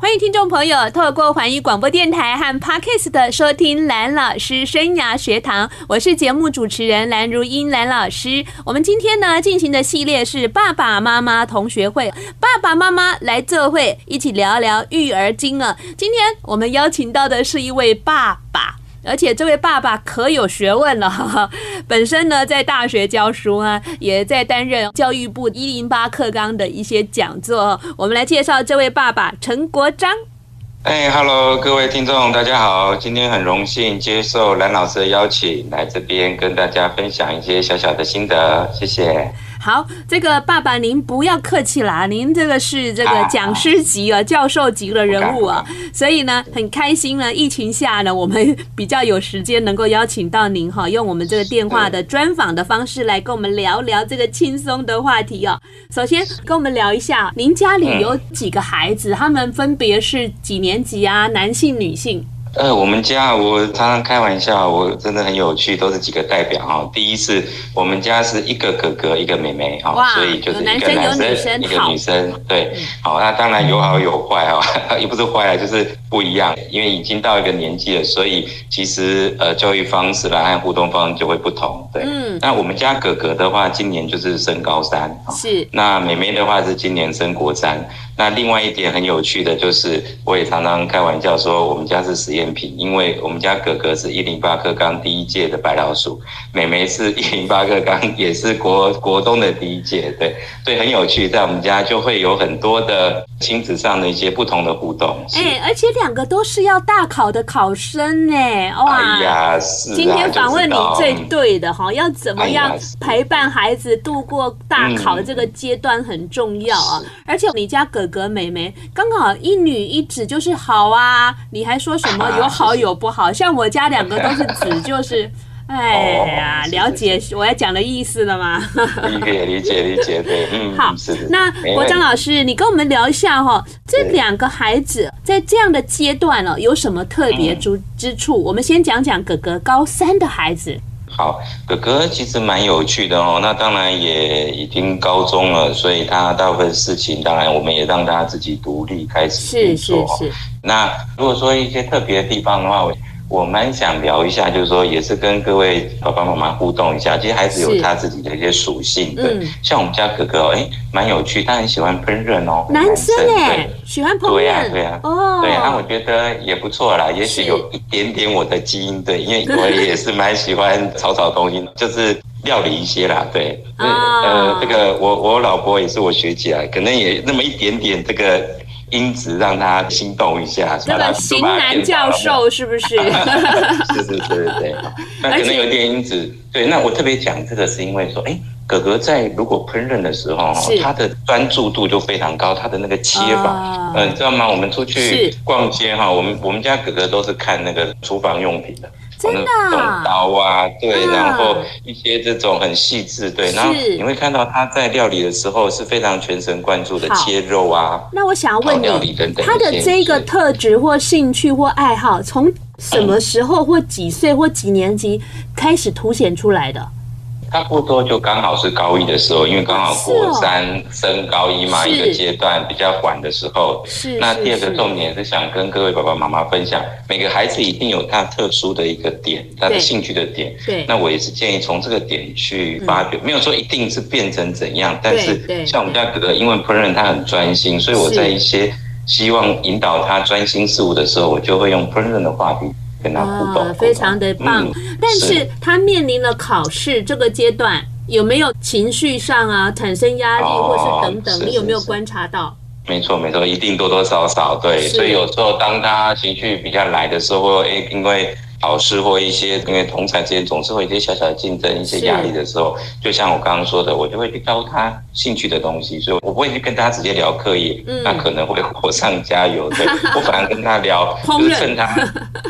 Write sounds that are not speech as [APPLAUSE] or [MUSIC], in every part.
欢迎听众朋友透过环宇广播电台和 Podcast 的收听蓝老师生涯学堂，我是节目主持人蓝如英蓝老师。我们今天呢进行的系列是爸爸妈妈同学会，爸爸妈妈来做会，一起聊聊育儿经啊。今天我们邀请到的是一位爸爸。而且这位爸爸可有学问了，哈哈，本身呢在大学教书啊，也在担任教育部一零八课纲的一些讲座。我们来介绍这位爸爸陈国章。哎哈喽，各位听众，大家好，今天很荣幸接受蓝老师的邀请，来这边跟大家分享一些小小的心得，谢谢。好，这个爸爸您不要客气啦，您这个是这个讲师级啊、教授级的人物啊，所以呢很开心呢。疫情下呢，我们比较有时间能够邀请到您哈，用我们这个电话的专访的方式来跟我们聊聊这个轻松的话题哦。首先跟我们聊一下，您家里有几个孩子？他们分别是几年级啊？男性、女性？呃，我们家我常常开玩笑，我真的很有趣，都是几个代表哈。第一次我们家是一个哥哥，一个妹妹哈，所以就是一个男生，一个女生，对，好，那当然有好有坏哈，[LAUGHS] 也不是坏了，就是不一样，因为已经到一个年纪了，所以其实呃教育方式啦和互动方式就会不同，对。嗯。那我们家哥哥的话，今年就是升高三，是。那妹妹的话是今年升国三。那另外一点很有趣的就是，我也常常开玩笑说，我们家是实验品，因为我们家哥哥是一零八课纲第一届的白老鼠，妹妹是一零八课纲也是国国中的第一届，对，所以，很有趣，在我们家就会有很多的亲子上的一些不同的互动。哎，而且两个都是要大考的考生呢，哇！哎呀，是啊，今天访问你最对的哈，要怎么样陪伴孩子度过大考这个阶段很重要啊，而且你家哥。哥妹妹刚好一女一子，就是好啊！你还说什么有好有不好？像我家两个都是子，就 [LAUGHS] 是哎呀，了解我要讲的意思了吗？理解理解理解，对，[LAUGHS] 嗯，好。那国章老师，你跟我们聊一下哈，这两个孩子在这样的阶段了，有什么特别之之处？我们先讲讲哥哥高三的孩子。好，哥哥其实蛮有趣的哦。那当然也已经高中了，所以他大部分事情，当然我们也让他自己独立开始做。是是是。那如果说一些特别的地方的话，我。我蛮想聊一下，就是说，也是跟各位爸爸妈妈互动一下。其实孩子有他自己的一些属性，对。像我们家哥哥，哎，蛮有趣，他很喜欢烹饪哦。男生哎，喜欢烹饪。对呀，对呀。哦。对，那我觉得也不错啦。也许有一点点我的基因，对，因为我也是蛮喜欢炒炒东西，就是料理一些啦，对。呃，这个我我老婆也是我学姐啊，可能也那么一点点这个。因此让他心动一下，那个型男教授是不是？[LAUGHS] 是是是是对，[LAUGHS] 那可能有点因子。对，那我特别讲这个是因为说，哎，哥哥在如果烹饪的时候，他的专注度就非常高，他的那个切法，嗯，你知道吗？我们出去逛街哈，我们我们家哥哥都是看那个厨房用品的。真的，刀啊，对，然后一些这种很细致，对，然后你会看到他在料理的时候是非常全神贯注的切肉啊。那我想要问你，他的这个特质或兴趣或爱好，从什么时候或几岁或几年级开始凸显出来的？差不多就刚好是高一的时候，因为刚好国三升高一嘛，一个阶段比较缓的时候。是。那第二个重点是想跟各位爸爸妈妈分享，每个孩子一定有他特殊的一个点，他的兴趣的点。对。那我也是建议从这个点去发掘，没有说一定是变成怎样，但是像我们家哥哥，因为烹饪他很专心，所以我在一些希望引导他专心事物的时候，我就会用烹饪的话题。跟他互动，非常的棒。嗯、但是他面临了考试这个阶段，有没有情绪上啊产生压力，或是等等？你有没有观察到？没错，没错，一定多多少少对。所以有时候当他情绪比较来的时候，哎，因为。考试或一些，因为同侪之间总是会有一些小小的竞争、一些压力的时候，就像我刚刚说的，我就会去教他兴趣的东西，所以我不会去跟他直接聊课业，嗯、那可能会火上加油。对，[LAUGHS] 我反而跟他聊，就是趁他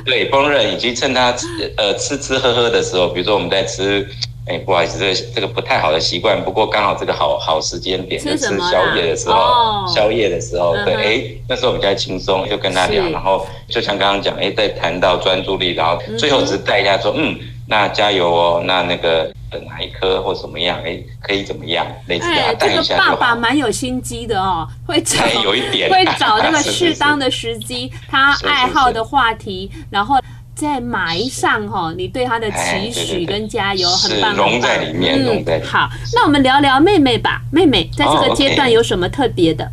对烹饪，以及趁他呃吃吃喝喝的时候，比如说我们在吃。哎，不好意思，这个这个不太好的习惯。不过刚好这个好好时间点，就吃宵夜的时候，哦、宵夜的时候，对，哎、嗯，那时候比较轻松，就跟他聊，然后就像刚刚讲，哎，在谈到专注力，然后最后只是带一下说，嗯，那加油哦，那那个哪一科或怎么样，哎，可以怎么样，类似给他带一下。这个爸爸蛮有心机的哦，会找有一点，会找那个 [LAUGHS] 适当的时机，他爱好的话题，然后。在埋上哈，你对他的期许跟加油，很棒，融在里面，融在里面。好，那我们聊聊妹妹吧。妹妹在这个阶段有什么特别的？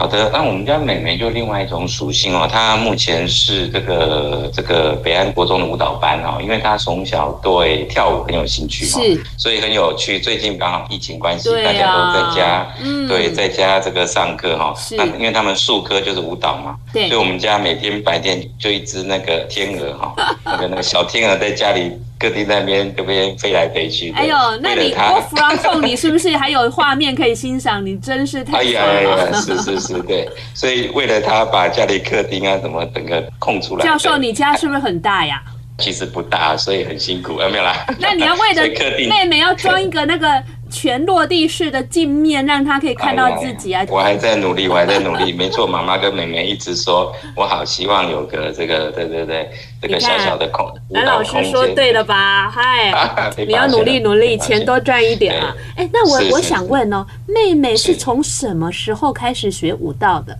好的，那我们家美眉就另外一种属性哦，她目前是这个这个北安国中的舞蹈班哦，因为她从小对跳舞很有兴趣哦，是，所以很有趣。最近刚好疫情关系，大家都在家，嗯，对，在家这个上课哈，那因为他们术科就是舞蹈嘛，对，所以我们家每天白天就一只那个天鹅哈，[LAUGHS] 那个那个小天鹅在家里。各地那边这边飞来飞去。哎呦，那你我 from 你是不是还有画面可以欣赏？你真是太爽了。哎呀，哎呀，是是是，对。所以为了他把家里客厅啊什么整个空出来。教授，你家是不是很大呀？其实不大，所以很辛苦，有没有啦？那你要为了 [LAUGHS] 妹妹要装一个那个。全落地式的镜面，让他可以看到自己啊！我还在努力，我还在努力。没错，妈妈跟妹妹一直说，我好希望有个这个，对对对，这个小小的空。蓝老师说对了吧？嗨，[LAUGHS] 你要努力努力，钱多赚一点啊！哎，那我我想问哦，妹妹是从什么时候开始学舞蹈的？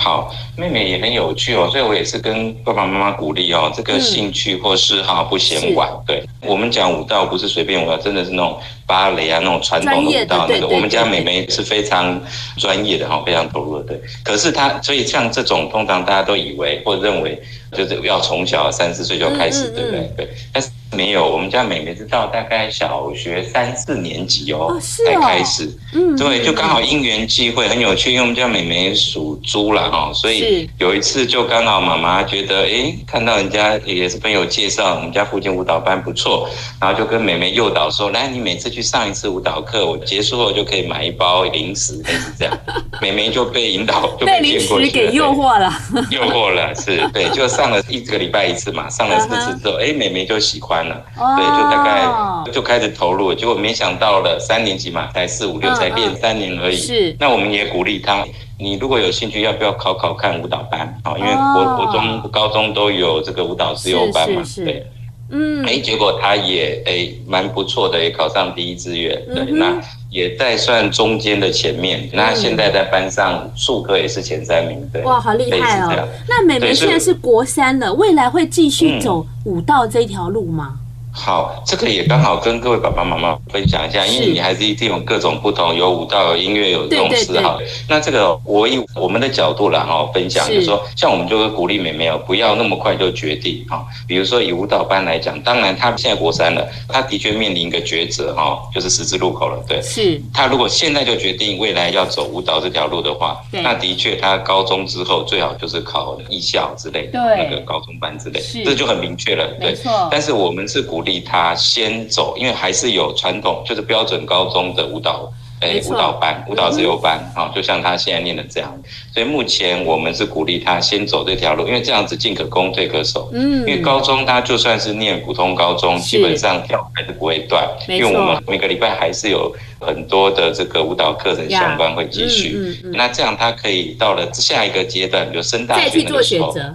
好，妹妹也很有趣哦，所以我也是跟爸爸妈妈鼓励哦，这个兴趣或嗜好不嫌晚。嗯、对我们讲舞蹈，不是随便舞蹈，真的是那种芭蕾啊，那种传统的舞蹈。那个我们家妹妹是非常专业的哈，非常投入的。对，可是她，所以像这种，通常大家都以为或认为，就是要从小三四岁就开始，嗯嗯嗯对不对？对，但是。没有，我们家妹妹是到大概小学三四年级哦，哦是哦才开始。嗯，对，就刚好因缘际会，很有趣。因为我们家妹妹属猪了哈，所以有一次就刚好妈妈觉得，哎，看到人家也是朋友介绍，我们家附近舞蹈班不错，然后就跟妹妹诱导说，来，你每次去上一次舞蹈课，我结束后就可以买一包零食，类似这样。[LAUGHS] 妹妹就被引导，就被零食给诱惑了，诱惑了，[LAUGHS] 是对，就上了一个礼拜一次嘛，上了四次之后，哎，妹妹就喜欢。对，就大概就开始投入，结果没想到了三年级嘛，才四五六，才练三年而已。是，那我们也鼓励他，你如果有兴趣，要不要考考看舞蹈班啊？因为国国中、高中都有这个舞蹈自由班嘛。对，嗯，哎，结果他也哎蛮不错的，也考上第一志愿。对，那也在算中间的前面。那现在在班上数科也是前三名。对，哇，好厉害哦！那美眉现在是国三了，未来会继续走武道这条路吗？好，这个也刚好跟各位爸爸妈妈分享一下，因为女孩子一定有各种不同，有舞蹈、有音乐、有这种嗜好。那这个我以我们的角度来哈分享，就是说，像我们就会鼓励妹妹哦，不要那么快就决定哈。比如说以舞蹈班来讲，当然她现在国三了，她的确面临一个抉择哈，就是十字路口了。对，是。她如果现在就决定未来要走舞蹈这条路的话，那的确她高中之后最好就是考艺校之类的那个高中班之类，这就很明确了。对，但是我们是鼓励。鼓励他先走，因为还是有传统，就是标准高中的舞蹈，哎，舞蹈班、舞蹈自由班啊，就像他现在念的这样。所以目前我们是鼓励他先走这条路，因为这样子进可攻，退可守。嗯，因为高中他就算是念普通高中，基本上跳还是不会断，因为我们每个礼拜还是有很多的这个舞蹈课程相关会继续。那这样他可以到了下一个阶段，比如升大学那个时候。再去做选择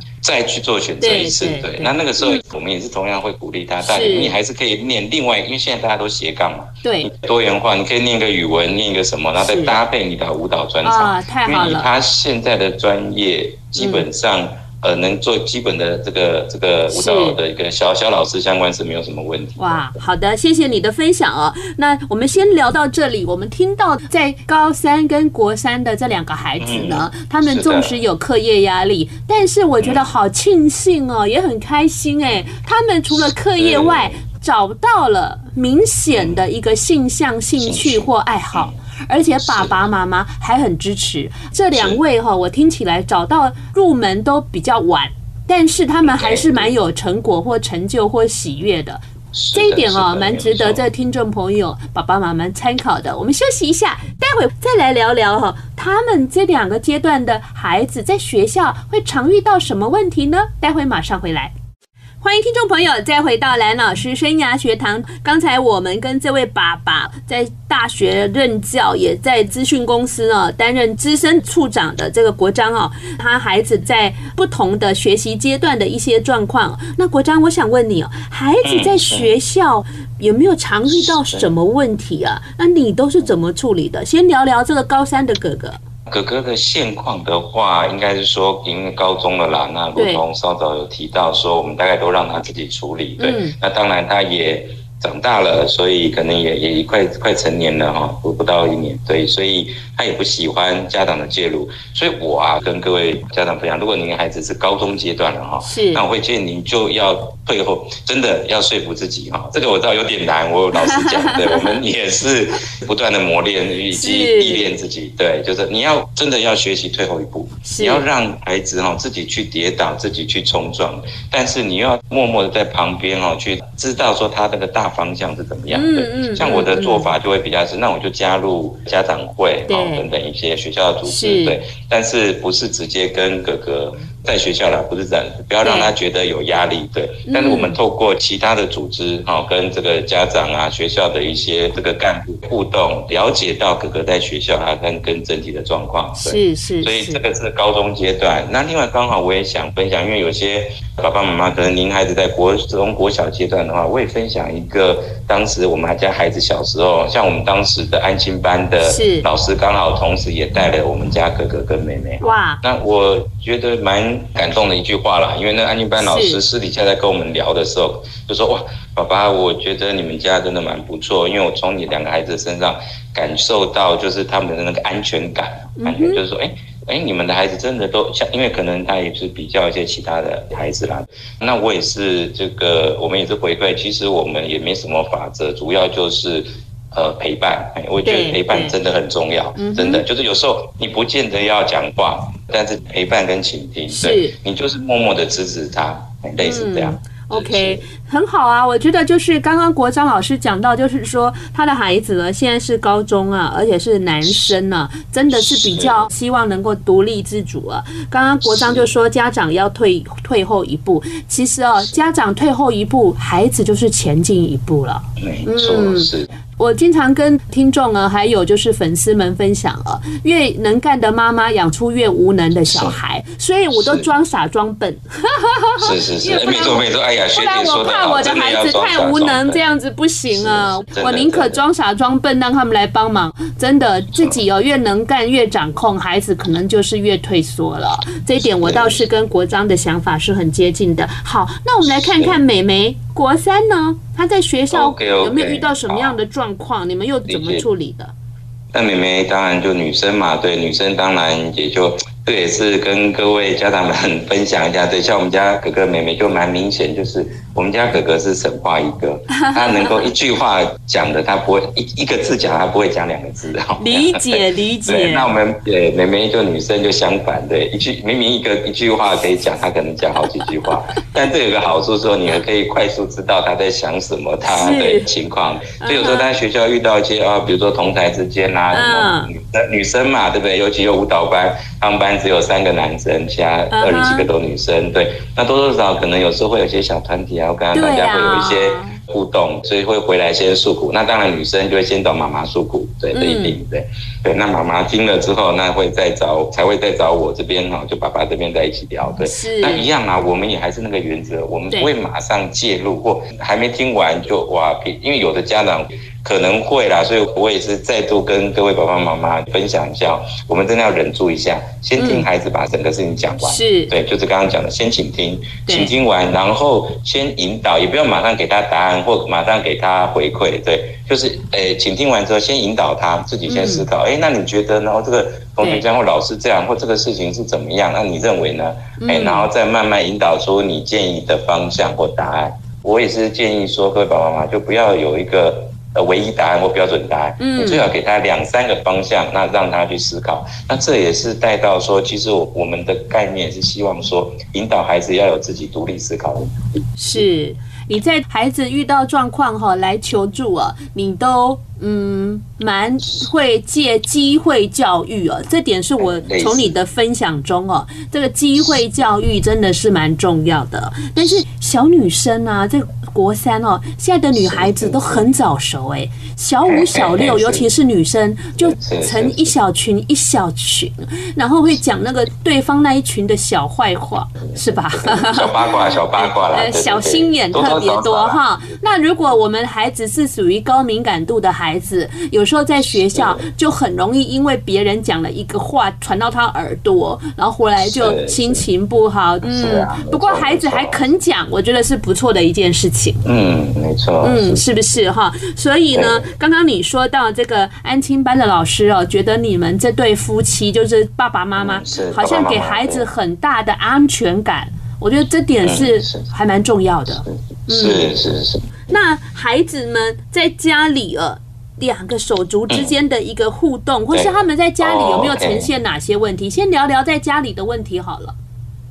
一次，对，那那个时候我们也是同样会鼓励他，但你还是可以念另外，因为现在大家都斜杠嘛，对，多元化，你可以念个语文，念一个什么，然后再搭配你的舞蹈专长，因为以他现在的专业，基本上。呃，能做基本的这个这个舞蹈的一个小小老师相关是没有什么问题。哇，好的，谢谢你的分享哦。那我们先聊到这里。我们听到在高三跟国三的这两个孩子呢，嗯、他们纵使有课业压力，是但是我觉得好庆幸哦，嗯、也很开心哎。他们除了课业外，找到了明显的一个性向、兴趣或爱好。而且爸爸妈妈还很支持这两位哈，我听起来找到入门都比较晚，但是他们还是蛮有成果或成就或喜悦的，这一点哦，蛮值得这听众朋友爸爸妈妈参考的。我们休息一下，待会再来聊聊哈，他们这两个阶段的孩子在学校会常遇到什么问题呢？待会马上回来。欢迎听众朋友再回到蓝老师生涯学堂。刚才我们跟这位爸爸在大学任教，也在资讯公司呢担任资深处长的这个国章哦，他孩子在不同的学习阶段的一些状况。那国章，我想问你哦，孩子在学校有没有常遇到什么问题啊？那你都是怎么处理的？先聊聊这个高三的哥哥。哥哥的现况的话，应该是说因为高中了啦。那如同稍早有提到说，我们大概都让他自己处理。对，嗯、那当然他也长大了，所以可能也也快快成年了哈，不不到一年。对，所以。他也不喜欢家长的介入，所以我啊跟各位家长分享，如果您的孩子是高中阶段了哈，是，那我会建议您就要退后，真的要说服自己哈，这个我知道有点难，我老实讲，[LAUGHS] 对，我们也是不断的磨练以及历练自己，对，就是你要真的要学习退后一步，你要让孩子哈自己去跌倒，自己去冲撞，但是你要默默的在旁边哈去知道说他这个大方向是怎么样的，嗯嗯，像我的做法就会比较是，那我就加入家长会，然后。等等一些学校的组织，对，但是不是直接跟哥哥。在学校啦，不是这样，不要让他觉得有压力，对。但是我们透过其他的组织，哈，跟这个家长啊、学校的一些这个干部互动，了解到哥哥在学校啊跟跟整体的状况，是是。所以这个是高中阶段。那另外刚好我也想分享，因为有些爸爸妈妈可能您孩子在国中、国小阶段的话，我也分享一个，当时我们还家孩子小时候，像我们当时的安心班的老师，刚好同时也带了我们家哥哥跟妹妹。哇，那我觉得蛮。感动的一句话啦，因为那安静班老师私底下在跟我们聊的时候，就说：“哇，爸爸，我觉得你们家真的蛮不错，因为我从你两个孩子身上感受到，就是他们的那个安全感，感觉就是说，哎哎，你们的孩子真的都像，因为可能他也是比较一些其他的孩子啦。那我也是这个，我们也是回馈，其实我们也没什么法则，主要就是。”呃，陪伴，我觉得陪伴真的很重要，真的就是有时候你不见得要讲话，但是陪伴跟倾听，对，你就是默默的支持他，类似这样。OK，很好啊，我觉得就是刚刚国章老师讲到，就是说他的孩子呢现在是高中啊，而且是男生呢，真的是比较希望能够独立自主啊。刚刚国章就说家长要退退后一步，其实哦，家长退后一步，孩子就是前进一步了。没错，是。我经常跟听众呢，还有就是粉丝们分享啊，越能干的妈妈养出越无能的小孩，所以我都装傻装笨。是是是，[LAUGHS] 没错没错。哎呀，不然我怕我的孩子太无能，这样子不行啊。我宁可装傻装笨，让他们来帮忙。真的，自己哦越能干越掌控，孩子可能就是越退缩了。这一点我倒是跟国章的想法是很接近的。好，那我们来看看美眉。国三呢？他在学校有没有遇到什么样的状况？Okay, okay, 你们又怎么处理的？那妹妹当然就女生嘛，对，女生当然也就。这也是跟各位家长们分享一下，对，像我们家哥哥妹妹就蛮明显，就是我们家哥哥是神话一个，[LAUGHS] 他能够一句话讲的，他不会一一个字讲，他不会讲两个字，理解 [LAUGHS] 理解。对，那我们对妹妹就女生就相反，对，一句明明一个一句话可以讲，他可能讲好几句话，[LAUGHS] 但这有个好处说，你们可以快速知道他在想什么，他的情况。所以有时候在学校遇到一些啊，比如说同台之间啊，什么女生女生嘛，对不对？尤其有舞蹈班，他们班。只有三个男生，其他二十几个都女生。Uh huh. 对，那多多少少可能有时候会有一些小团体啊，我跟大家会有一些互动，所以会回来先诉苦。那当然女生就会先找妈妈诉苦，对，这一定对。对，那妈妈听了之后，那会再找，才会再找我这边哈，就爸爸这边在一起聊。对，是。那一样啊，我们也还是那个原则，我们不会马上介入，或还没听完就哇，因为有的家长。可能会啦，所以我也是再度跟各位爸爸妈妈分享一下，我们真的要忍住一下，先听孩子把整个事情讲完。是，对，就是刚刚讲的，先倾听，倾听完，然后先引导，也不要马上给他答案或马上给他回馈。对，就是诶，倾听完之后，先引导他自己先思考。诶，那你觉得呢？这个同学这样或老师这样或这个事情是怎么样？那你认为呢？诶，然后再慢慢引导出你建议的方向或答案。我也是建议说，各位爸爸妈妈就不要有一个。呃，唯一答案或标准答案，嗯，你最好给他两三个方向，那让他去思考。那这也是带到说，其实我我们的概念是希望说，引导孩子要有自己独立思考的能力。是。你在孩子遇到状况哈来求助啊，你都嗯蛮会借机会教育啊，这点是我从你的分享中哦，这个机会教育真的是蛮重要的。但是小女生啊，这国三哦，现在的女孩子都很早熟哎，小五、小六，尤其是女生，就成一小群一小群，然后会讲那个对方那一群的小坏话，是吧？[LAUGHS] 小八卦，小八卦啦，小心眼特别多哈。那如果我们孩子是属于高敏感度的孩子，有时候在学校就很容易因为别人讲了一个话传到他耳朵，然后回来就心情不好。嗯，不过孩子还肯讲，我觉得是不错的一件事情。嗯，没错。嗯，是不是哈？所以呢，刚刚你说到这个安亲班的老师哦，觉得你们这对夫妻就是爸爸妈妈，好像给孩子很大的安全感。我觉得这点是还蛮重要的。是是是。那孩子们在家里呃，两个手足之间的一个互动，或是他们在家里有没有呈现哪些问题？先聊聊在家里的问题好了。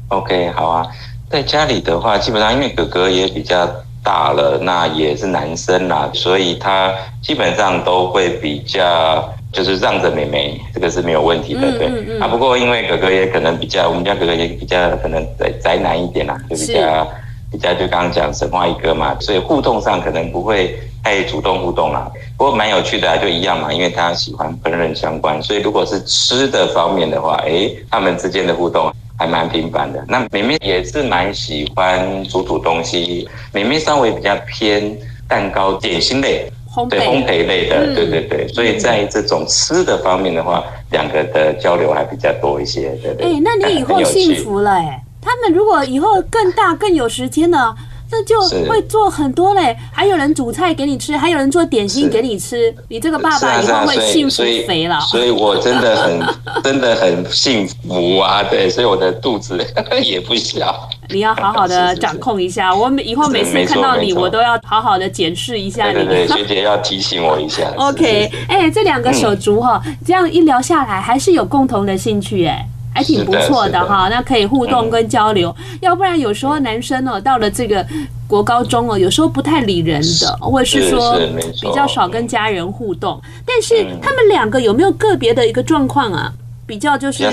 OK，好啊。在家里的话，基本上因为哥哥也比较。大了，那也是男生啦，所以他基本上都会比较就是让着妹妹，这个是没有问题的，对。嗯嗯嗯、啊，不过因为哥哥也可能比较，我们家哥哥也比较可能宅宅男一点啦，就比较比较就刚刚讲神话一哥嘛，所以互动上可能不会太主动互动啦。不过蛮有趣的啊，就一样嘛，因为他喜欢烹饪相关，所以如果是吃的方面的话，哎，他们之间的互动。还蛮频繁的，那妹妹也是蛮喜欢煮煮东西。妹妹稍微比较偏蛋糕、点心类，对烘焙类的，对对对。所以在这种吃的方面的话，两个的交流还比较多一些，对对。哎，那你以后幸福了哎！他们如果以后更大、更有时间了。那就会做很多嘞，还有人煮菜给你吃，还有人做点心给你吃。你这个爸爸以后会幸福肥了。所以我真的很 [LAUGHS] 真的很幸福啊！对，所以我的肚子 [LAUGHS] 也不小。你要好好的 [LAUGHS] 掌控一下，我以后每次看到你，我都要好好的检视一下你。对对，学姐要提醒我一下。OK，哎，这两个手足哈，这样一聊下来，还是有共同的兴趣哎。还挺不错的哈，那可以互动跟交流。要不然有时候男生哦，到了这个国高中哦，有时候不太理人的，或者是说比较少跟家人互动。但是他们两个有没有个别的一个状况啊？比较就是。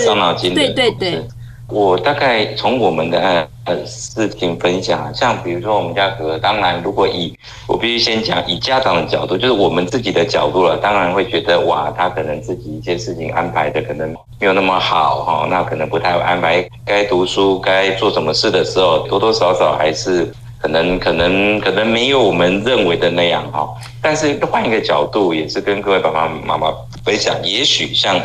对对对。我大概从我们的呃事情分享，像比如说我们家哥，当然如果以我必须先讲以家长的角度，就是我们自己的角度了，当然会觉得哇，他可能自己一些事情安排的可能没有那么好哈，那可能不太会安排该读书该做什么事的时候，多多少少还是可能可能可能没有我们认为的那样哈。但是换一个角度，也是跟各位爸爸妈妈分享，也许像。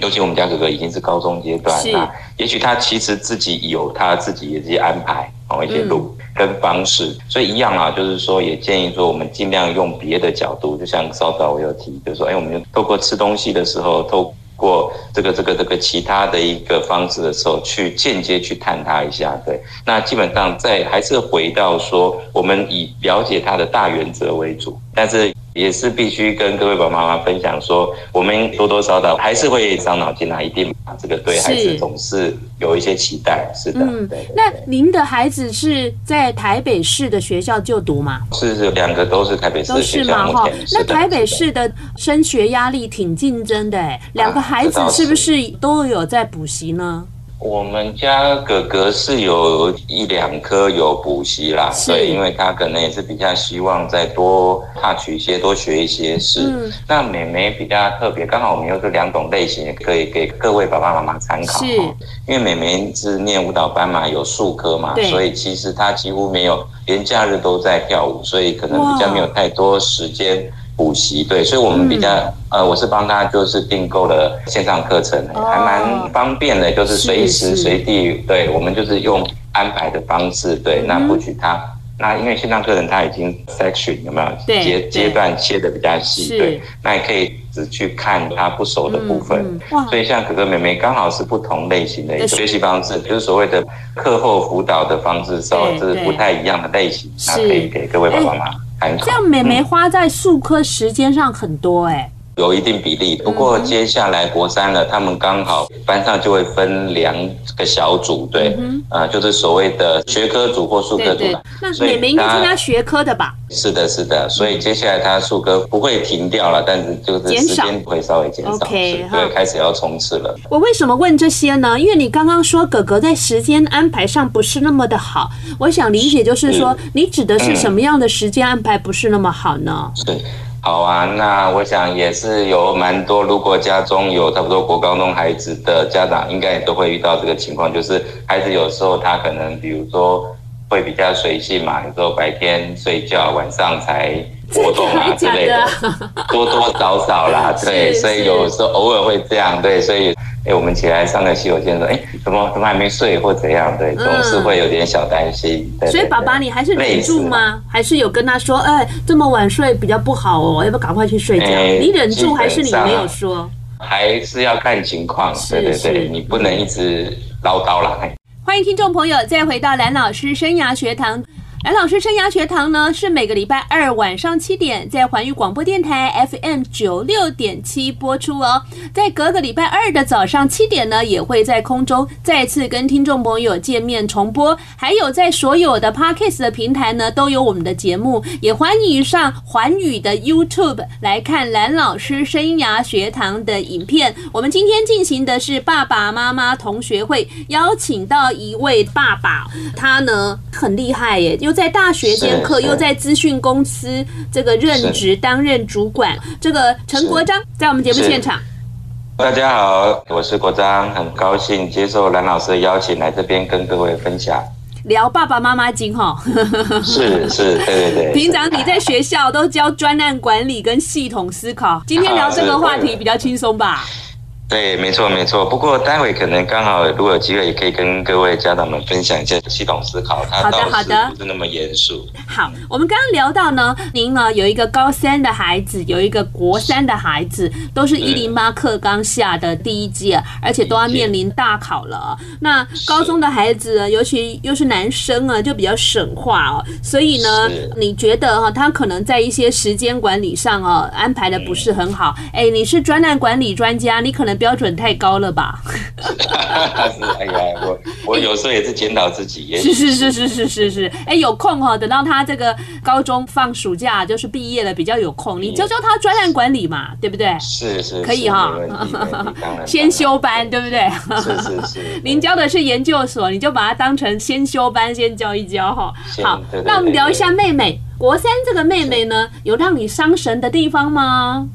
尤其我们家哥哥已经是高中阶段，那也许他其实自己有他自己的一些安排，哦，一些路跟方式，所以一样啊，就是说也建议说我们尽量用别的角度，就像稍早我有提，就是说，哎，我们就透过吃东西的时候，透过这个这个这个其他的一个方式的时候，去间接去探他一下，对，那基本上在还是回到说，我们以了解他的大原则为主，但是。也是必须跟各位爸爸妈妈分享说，我们多多少少还是会伤脑筋啊，一定这个对孩子总是有一些期待，是的。嗯，那您的孩子是在台北市的学校就读吗？是是，两个都是台北市的学校。哈，那台北市的升学压力挺竞争的，哎，两个孩子是不是都有在补习呢？我们家哥哥是有一两科有补习啦，是对，因为他可能也是比较希望再多 touch 一些，多学一些事。嗯、那妹妹比较特别，刚好我们又是两种类型，也可以给各位爸爸妈妈参考。是，因为妹妹是念舞蹈班嘛，有数科嘛，所以其实她几乎没有连假日都在跳舞，所以可能比较没有太多时间。补习对，所以我们比较、嗯、呃，我是帮他就是订购了线上课程，哦、还蛮方便的，就是随时随地，对，我们就是用安排的方式，对，嗯、那不许他，那因为线上课程它已经 section 有没有？阶阶段切的比较细，对，那也可以只去看他不熟的部分，嗯嗯、所以像哥哥妹妹刚好是不同类型的一个学习方式，就是所谓的课后辅导的方式，稍微是不太一样的类型，那可以给各位爸爸妈妈。这样美眉花在术科时间上很多哎、欸，有一定比例，不过接下来国三了，他们刚好班上就会分两个小组，对，嗯、呃，就是所谓的学科组或数科组。那所以每个参加学科的吧？是的，是的，所以接下来他数科不会停掉了，但是就是时间会稍微减少，对开始要冲刺了。我为什么问这些呢？因为你刚刚说哥哥在时间安排上不是那么的好，我想理解就是说，你指的是什么样的时间安排不是那么好呢？对。好啊，那我想也是有蛮多，如果家中有差不多国高中孩子的家长，应该也都会遇到这个情况，就是孩子有时候他可能，比如说会比较随性嘛，有时候白天睡觉，晚上才活动啊之类的，多多少少啦，[LAUGHS] 对，所以有时候偶尔会这样，对，所以。哎，我们起来上个洗手间说，哎，怎么怎么还没睡或怎样？对，总是会有点小担心。所以爸爸，你还是忍住吗？还是有跟他说，哎，这么晚睡比较不好哦，要不要赶快去睡觉？你忍住还是你没有说？还是要看情况。对对对，你不能一直唠叨啦。欢迎听众朋友再回到蓝老师生涯学堂。蓝老师生涯学堂呢，是每个礼拜二晚上七点在环宇广播电台 FM 九六点七播出哦。在隔个礼拜二的早上七点呢，也会在空中再次跟听众朋友见面重播。还有在所有的 Podcast 的平台呢，都有我们的节目。也欢迎上环宇的 YouTube 来看蓝老师生涯学堂的影片。我们今天进行的是爸爸妈妈同学会，邀请到一位爸爸，他呢很厉害耶，在大学兼课，又在资讯公司这个任职担任主管。这个陈国章在我们节目现场。大家好，我是国章，很高兴接受蓝老师的邀请来这边跟各位分享聊爸爸妈妈经哈。是是，对对 [LAUGHS] 对。平常你在学校都教专案管理跟系统思考，今天聊这个话题比较轻松吧？对，没错，没错。不过待会可能刚好，如果有机会，也可以跟各位家长们分享一下系统思考，它倒是不是那么严肃。好，我们刚刚聊到呢，您呢有一个高三的孩子，有一个国三的孩子，都是一零八课纲下的第一届，而且都要面临大考了。那高中的孩子，尤其又是男生啊，就比较省话哦。所以呢，你觉得哈，他可能在一些时间管理上哦，安排的不是很好。哎，你是专案管理专家，你可能。标准太高了吧？是，[LAUGHS] 哎呀，我我有时候也是检讨自己。是是是是是是是，哎，有空哈，等到他这个高中放暑假，就是毕业了，比较有空，你教教他专案管理嘛，对不对？是是，可以哈。先修班，对不对？是是是。您 [LAUGHS] 教的是研究所，你就把它当成先修班，先教一教哈。好，那我们聊一下妹妹，国三这个妹妹呢，有让你伤神的地方吗？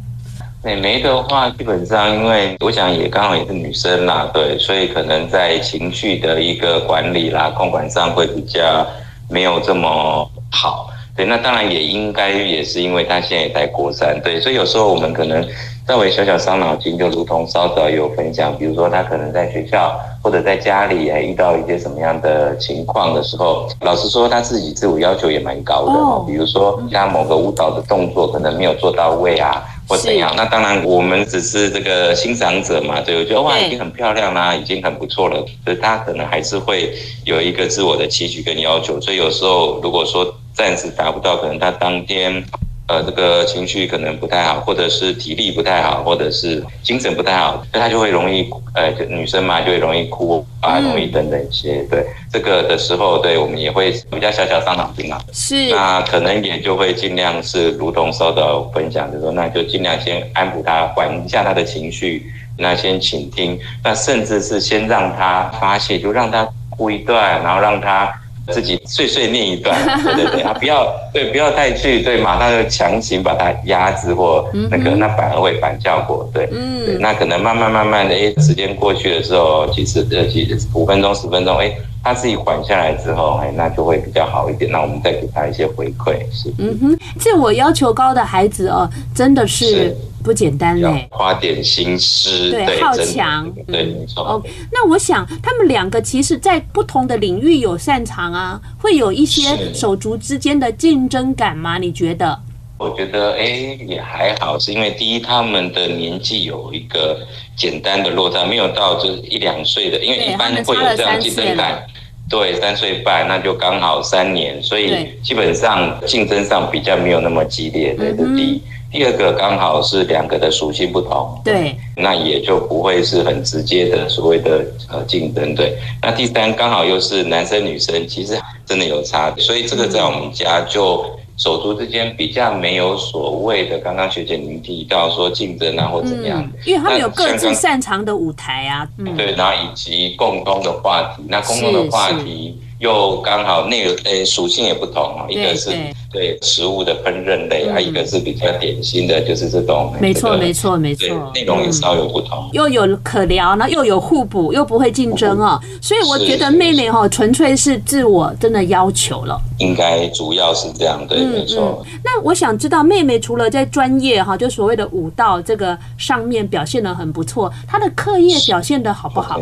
妹妹的话，基本上因为我想也刚好也是女生啦，对，所以可能在情绪的一个管理啦、控管上会比较没有这么好。对，那当然也应该也是因为她现在也在国三，对，所以有时候我们可能稍微小小伤脑筋，就如同稍早有分享，比如说她可能在学校或者在家里还遇到一些什么样的情况的时候，老实说她自己自我要求也蛮高的哦，比如说她某个舞蹈的动作可能没有做到位啊。或怎样？那当然，我们只是这个欣赏者嘛。对，我觉得哇，已经很漂亮啦，已经很不错了。所以他可能还是会有一个自我的期许跟要求。所以有时候，如果说暂时达不到，可能他当天。呃，这个情绪可能不太好，或者是体力不太好，或者是精神不太好，那她就会容易，呃，就女生嘛，就会容易哭啊，容易等等一些。对这个的时候，对我们也会比较小小伤脑筋嘛。是。那可能也就会尽量是如同稍早分享的说，那就尽量先安抚她，缓一下她的情绪，那先倾听，那甚至是先让她发泄，就让她哭一段，然后让她。自己碎碎念一段，[LAUGHS] 对对对啊，不要对，不要太去对，马上就强行把它压制或那个，那反而会反效果，对，嗯，对，那可能慢慢慢慢的，哎，时间过去的时候，其实呃，其实五分钟十分钟，哎，他自己缓下来之后，哎，那就会比较好一点。那我们再给他一些回馈，是，嗯哼，自我要求高的孩子哦，真的是。是不简单嘞，花点心思，对，对好强，对，没错。哦，那我想他们两个其实，在不同的领域有擅长啊，会有一些手足之间的竞争感吗？你觉得？我觉得，哎，也还好，是因为第一，他们的年纪有一个简单的落差，没有到就是一两岁的，因为一般会有这样竞争感。对，三岁半，那就刚好三年，所以基本上竞争上比较没有那么激烈，对，这第一。第二个刚好是两个的属性不同，对，那也就不会是很直接的所谓的呃竞争，对。那第三刚好又是男生女生，其实真的有差，所以这个在我们家就。手足之间比较没有所谓的，刚刚学姐您提到说竞争啊或怎么样，嗯，因为他们有各自擅长的舞台啊，嗯、对，然后以及共同的话题，那共同的话题又刚好内容诶属性也不同啊，一个是。对食物的烹饪类，还、嗯、一个是比较典型的，就是这种。没错，没错，没错。内容也稍有不同，又有可聊，呢，又有互补，又不会竞争哦。所以我觉得妹妹哈，纯粹是自我真的要求了。应该主要是这样，对，没错。那我想知道，妹妹除了在专业哈，就所谓的舞蹈这个上面表现得很不错，她的课业表现得好不好？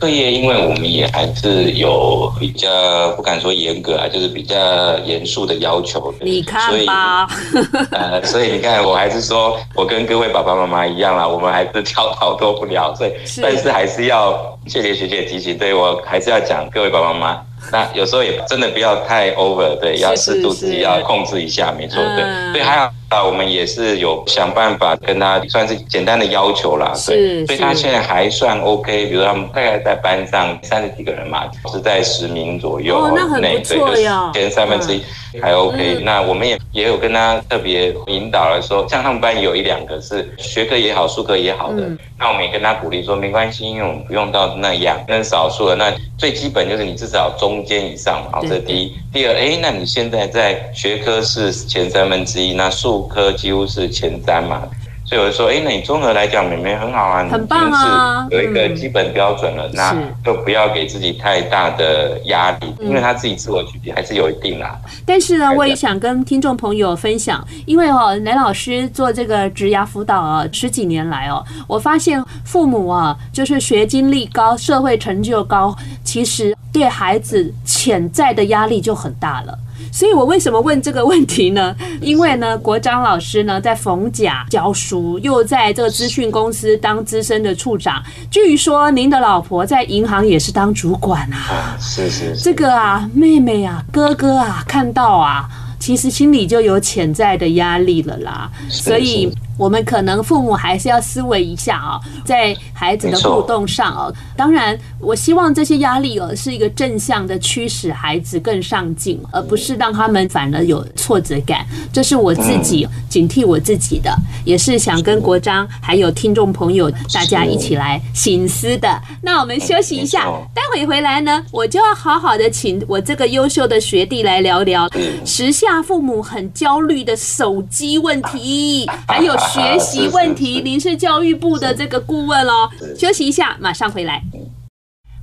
课业，因为我们也还是有比较不敢说严格啊，就是比较严肃的要求的。你看吧，所以，[LAUGHS] 呃，所以你看，我还是说我跟各位爸爸妈妈一样啦，我们还是跳逃脱不了，所以，但是还是要谢谢学姐提醒，对，我还是要讲各位爸爸妈妈。[LAUGHS] 那有时候也真的不要太 over，对，要适度自己要控制一下，没错，对，所以，还好啊，我们也是有想办法跟他算是简单的要求啦，对，所以他现在还算 OK，比如他们大概在班上三十几个人嘛，是在十名左右，哦，那很不错呀，前三分之一。还 OK，嗯，那我们也也有跟他特别引导来说，像他们班有一两个是学科也好，数科也好的，嗯，那我们也跟他鼓励说，没关系，因为我们不用到那样，那少数的，那最基本就是你至少中间以上嘛，好，这第一。第二，哎，那你现在在学科是前三分之一，那数科几乎是前三嘛。所以我就说，哎，那你综合来讲，妹妹很好啊，很棒啊，有一个基本标准了，嗯、那就不要给自己太大的压力，因为他自己自我距离还是有一定啦。但是呢，我也想跟听众朋友分享，因为哦，雷老师做这个职涯辅导啊，十几年来哦，我发现父母啊，就是学经历高、社会成就高，其实对孩子潜在的压力就很大了。所以我为什么问这个问题呢？[LAUGHS] 因为呢，国章老师呢在逢甲教书，又在这个资讯公司当资深的处长。据说您的老婆在银行也是当主管啊。是是是。这个啊，妹妹啊，哥哥啊，看到啊，其实心里就有潜在的压力了啦。所以。我们可能父母还是要思维一下啊，在孩子的互动上啊，当然，我希望这些压力哦是一个正向的驱使孩子更上进，而不是让他们反而有挫折感。这是我自己警惕我自己的，也是想跟国章还有听众朋友大家一起来醒思的。那我们休息一下，待会回来呢，我就要好好的请我这个优秀的学弟来聊聊时下父母很焦虑的手机问题，[LAUGHS] 还有。学习问题，[LAUGHS] 您是教育部的这个顾问哦。休息一下，马上回来。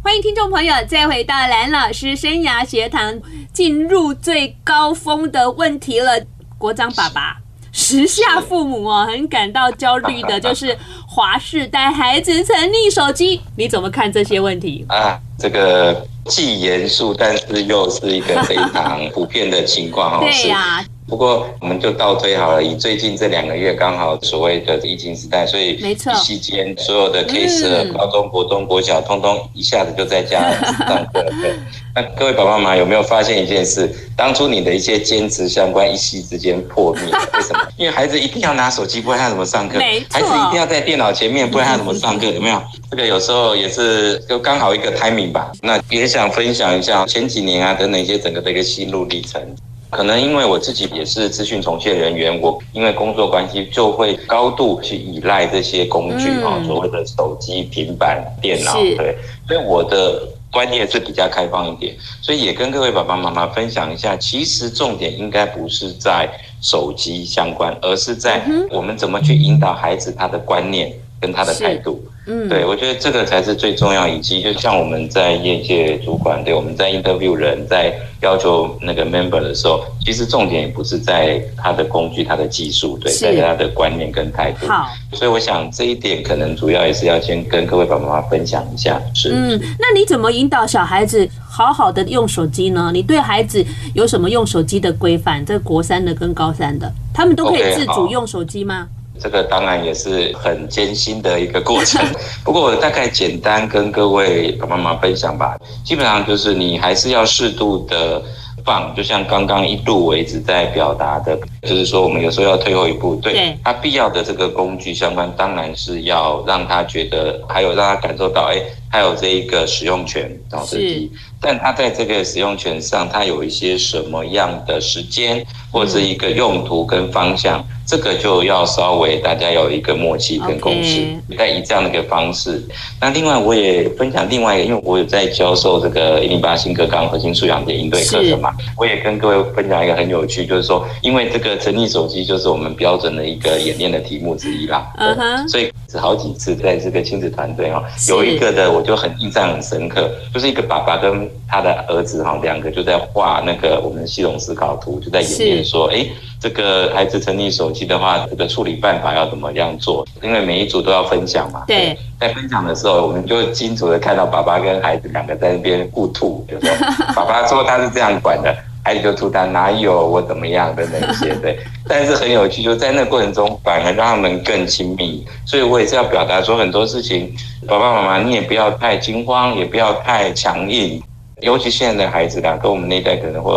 欢迎听众朋友再回到蓝老师生涯学堂，进入最高峰的问题了。国章爸爸，时下父母哦，很感到焦虑的，[LAUGHS] 就是华氏带孩子沉溺手机，你怎么看这些问题？啊，这个既严肃，但是又是一个非常普遍的情况哦。[LAUGHS] 对呀。不过我们就倒推好了，以最近这两个月刚好所谓的疫情时代，所以一期间所有的 case，高中、国中、国小，通通一下子就在家上课。对，那各位爸爸妈妈有没有发现一件事？当初你的一些兼职相关，一夕之间破灭。为什么？[LAUGHS] 因为孩子一定要拿手机，不然他怎么上课？孩子一定要在电脑前面，不然他怎么上课？有没有？这个有时候也是就刚好一个 timing 吧。那也想分享一下前几年啊等等一些整个的一个心路历程。可能因为我自己也是资讯从业人员，我因为工作关系就会高度去依赖这些工具啊，所谓的手机、平板、电脑，对，所以我的观念是比较开放一点，所以也跟各位爸爸妈妈分享一下，其实重点应该不是在手机相关，而是在我们怎么去引导孩子他的观念跟他的态度。嗯，对，我觉得这个才是最重要，以及就像我们在业界主管，对，我们在 interview 人，在要求那个 member 的时候，其实重点也不是在他的工具、他的技术，对，在他的观念跟态度。好，所以我想这一点可能主要也是要先跟各位爸爸妈妈分享一下。是，嗯，那你怎么引导小孩子好好的用手机呢？你对孩子有什么用手机的规范？这国三的跟高三的，他们都可以自主用手机吗？Okay, 这个当然也是很艰辛的一个过程，[LAUGHS] 不过我大概简单跟各位爸爸妈妈分享吧。基本上就是你还是要适度的放，就像刚刚一度我一直在表达的，就是说我们有时候要退后一步，对他必要的这个工具相关，当然是要让他觉得，还有让他感受到，哎，他有这一个使用权，导致第但他在这个使用权上，它有一些什么样的时间或者一个用途跟方向，嗯、这个就要稍微大家有一个默契跟共识，再、okay. 以这样的一个方式。那另外我也分享另外一个，因为我有在教授这个一零八新课纲核心素养的应对课程嘛，我也跟各位分享一个很有趣，就是说，因为这个成立手机就是我们标准的一个演练的题目之一啦，嗯哼，所以是好几次在这个亲子团队哦，有一个的我就很印象很深刻，就是一个爸爸跟他的儿子哈，两个就在画那个我们系统思考图，就在演练说，哎，这个孩子成立手机的话，这个处理办法要怎么样做？因为每一组都要分享嘛。对，在分享的时候，我们就清楚的看到爸爸跟孩子两个在那边互吐，就说 [LAUGHS] 爸爸说他是这样管的，孩子就吐他哪有我怎么样的那些，[LAUGHS] 对。但是很有趣，就在那个过程中，反而让他们更亲密。所以我也是要表达说，很多事情，爸爸妈妈你也不要太惊慌，也不要太强硬。尤其现在的孩子呢，跟我们那一代可能会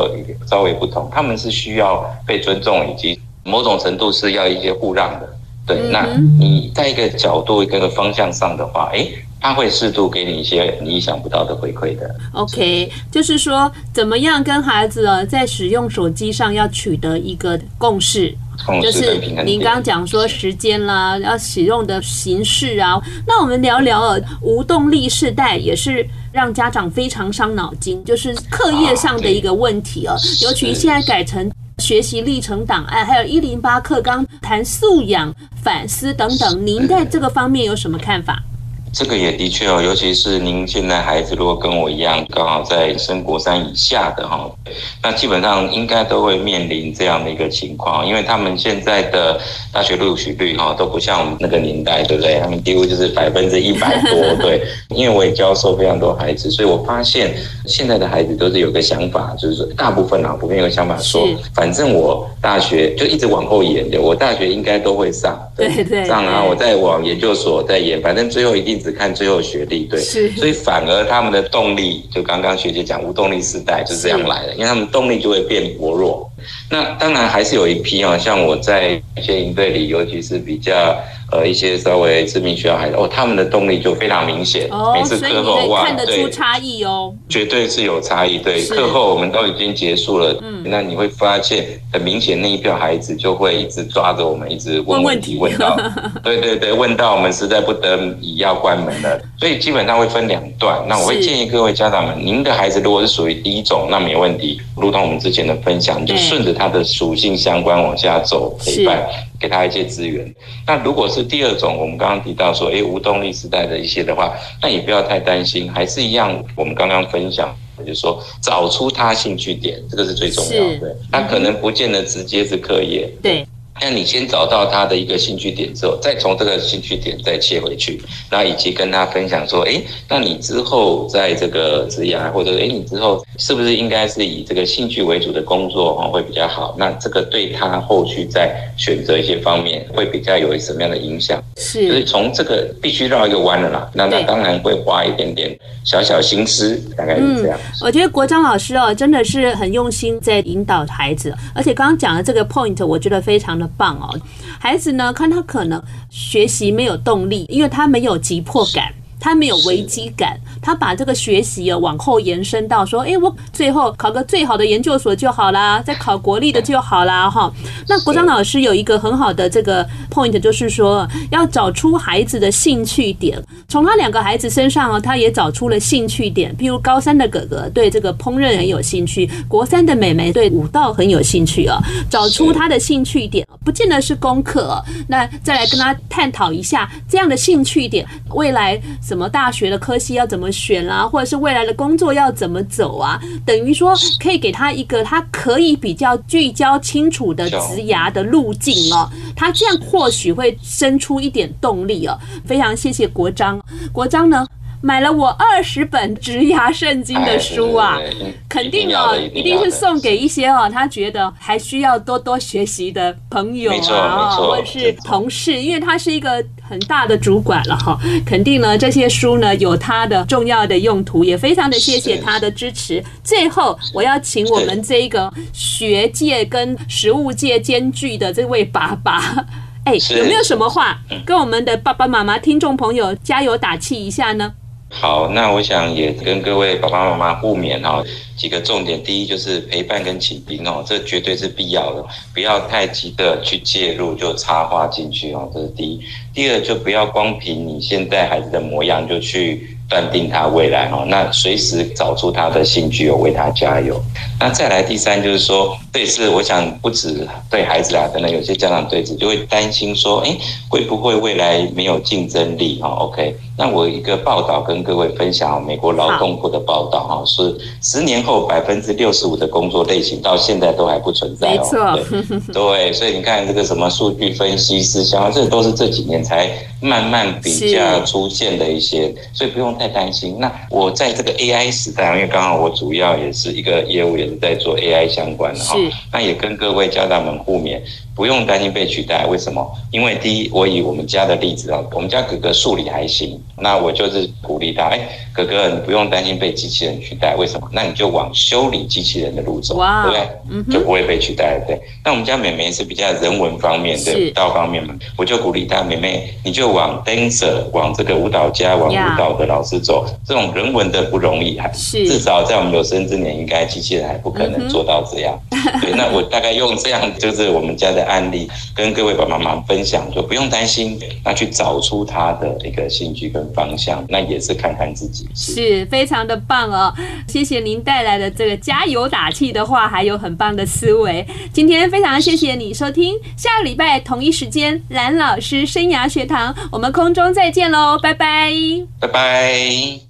稍微不同，他们是需要被尊重，以及某种程度是要一些互让的。对，嗯、那你在一个角度、一个方向上的话，哎，他会适度给你一些你意想不到的回馈的。OK，就是说，怎么样跟孩子在使用手机上要取得一个共识。就是您刚刚讲说时间啦，要使用的形式啊，那我们聊聊啊，无动力世代也是让家长非常伤脑筋，就是课业上的一个问题啊，尤其现在改成学习历程档案，还有一零八课纲谈素养、反思等等，您在这个方面有什么看法？这个也的确哦，尤其是您现在孩子如果跟我一样，刚好在升国三以下的哈，那基本上应该都会面临这样的一个情况，因为他们现在的大学录取率哈都不像我们那个年代，对不对？他们几乎就是百分之一百多，[LAUGHS] 对。因为我也教授非常多孩子，所以我发现现在的孩子都是有个想法，就是说大部分啊普遍有个想法说，反正我大学就一直往后延的，我大学应该都会上，对对，对，这样啊，我再往研究所再延，反正最后一定。只看最后学历，对，所以反而他们的动力，就刚刚学姐讲无动力时代就是这样来的，因为他们动力就会变薄弱。那当然还是有一批啊，像我在一些营队里，尤其是比较。呃，一些稍微知名学校孩子哦，他们的动力就非常明显。哦，每次课后哇，看得出差异哦，绝对是有差异。对，课后我们都已经结束了，嗯，那你会发现很明显，那一票孩子就会一直抓着我们，一直问问题，问，问到，[LAUGHS] 对对对，问到我们实在不得已要关门了。所以基本上会分两段。那我会建议各位家长们，您的孩子如果是属于第一种，那没问题，如同我们之前的分享，你就顺着他的属性相关往下走，陪伴。给他一些资源。那如果是第二种，我们刚刚提到说，诶，无动力时代的一些的话，那也不要太担心，还是一样，我们刚刚分享，就是说找出他兴趣点，这个是最重要的。他可能不见得直接是课业，对。那你先找到他的一个兴趣点之后，再从这个兴趣点再切回去，然后以及跟他分享说，哎，那你之后在这个职业，或者哎，你之后是不是应该是以这个兴趣为主的工作哈，会比较好？那这个对他后续在选择一些方面会比较有什么样的影响？是，所以从这个必须绕一个弯了啦。那那当然会花一点点小小心思，大概是这样。嗯，我觉得国章老师哦，真的是很用心在引导孩子，而且刚刚讲的这个 point，我觉得非常的。棒哦，孩子呢，看他可能学习没有动力，因为他没有急迫感。他没有危机感，他把这个学习啊往后延伸到说，哎，我最后考个最好的研究所就好啦，再考国立的就好啦。哈。那国章老师有一个很好的这个 point，就是说要找出孩子的兴趣点。从他两个孩子身上啊，他也找出了兴趣点，譬如高三的哥哥对这个烹饪很有兴趣，国三的妹妹对舞蹈很有兴趣啊。找出他的兴趣点，不见得是功课，那再来跟他探讨一下这样的兴趣点，未来。什么大学的科系要怎么选啦、啊，或者是未来的工作要怎么走啊？等于说可以给他一个他可以比较聚焦清楚的职涯的路径哦。他这样或许会生出一点动力哦。非常谢谢国章，国章呢买了我二十本职涯圣经的书啊，肯定哦，一定是送给一些哦他觉得还需要多多学习的朋友啊，或者是同事，因为他是一个。很大的主管了哈，肯定呢这些书呢有它的重要的用途，也非常的谢谢他的支持。最后，我要请我们这一个学界跟实务界兼具的这位爸爸，[LAUGHS] 哎，有没有什么话跟我们的爸爸妈妈、听众朋友加油打气一下呢？好，那我想也跟各位爸爸妈妈互勉哈，几个重点。第一就是陪伴跟倾听哦，这绝对是必要的，不要太急的去介入就插话进去哦，这是第一。第二就不要光凭你现在孩子的模样就去。断定他未来哈，那随时找出他的兴趣，我为他加油。那再来第三就是说，这也是我想不止对孩子啊，可能有些家长对此就会担心说，哎，会不会未来没有竞争力哈？OK，那我一个报道跟各位分享，美国劳动部的报道哈，是十年后百分之六十五的工作类型到现在都还不存在哦。没错，对，所以你看这个什么数据分析师，像这都是这几年才慢慢比较出现的一些，所以不用。太担心。那我在这个 AI 时代，因为刚好我主要也是一个业务，也是在做 AI 相关的哈。那也跟各位家长们互勉。不用担心被取代，为什么？因为第一，我以我们家的例子啊，我们家哥哥数理还行，那我就是鼓励他，哎，哥哥，你不用担心被机器人取代，为什么？那你就往修理机器人的路走，对不对？嗯、哼就不会被取代，对。那我们家妹妹是比较人文方面的，道方面嘛，我就鼓励她，妹妹，你就往 dancer，往这个舞蹈家，往舞蹈的老师走，这种人文的不容易，还是至少在我们有生之年，应该机器人还不可能做到这样。[LAUGHS] 对，那我大概用这样，就是我们家的。案例跟各位爸爸妈妈分享，就不用担心，那去找出他的一个兴趣跟方向，那也是看看自己，是，是非常的棒哦。谢谢您带来的这个加油打气的话，还有很棒的思维。今天非常谢谢你收听，下个礼拜同一时间蓝老师生涯学堂，我们空中再见喽，拜拜，拜拜。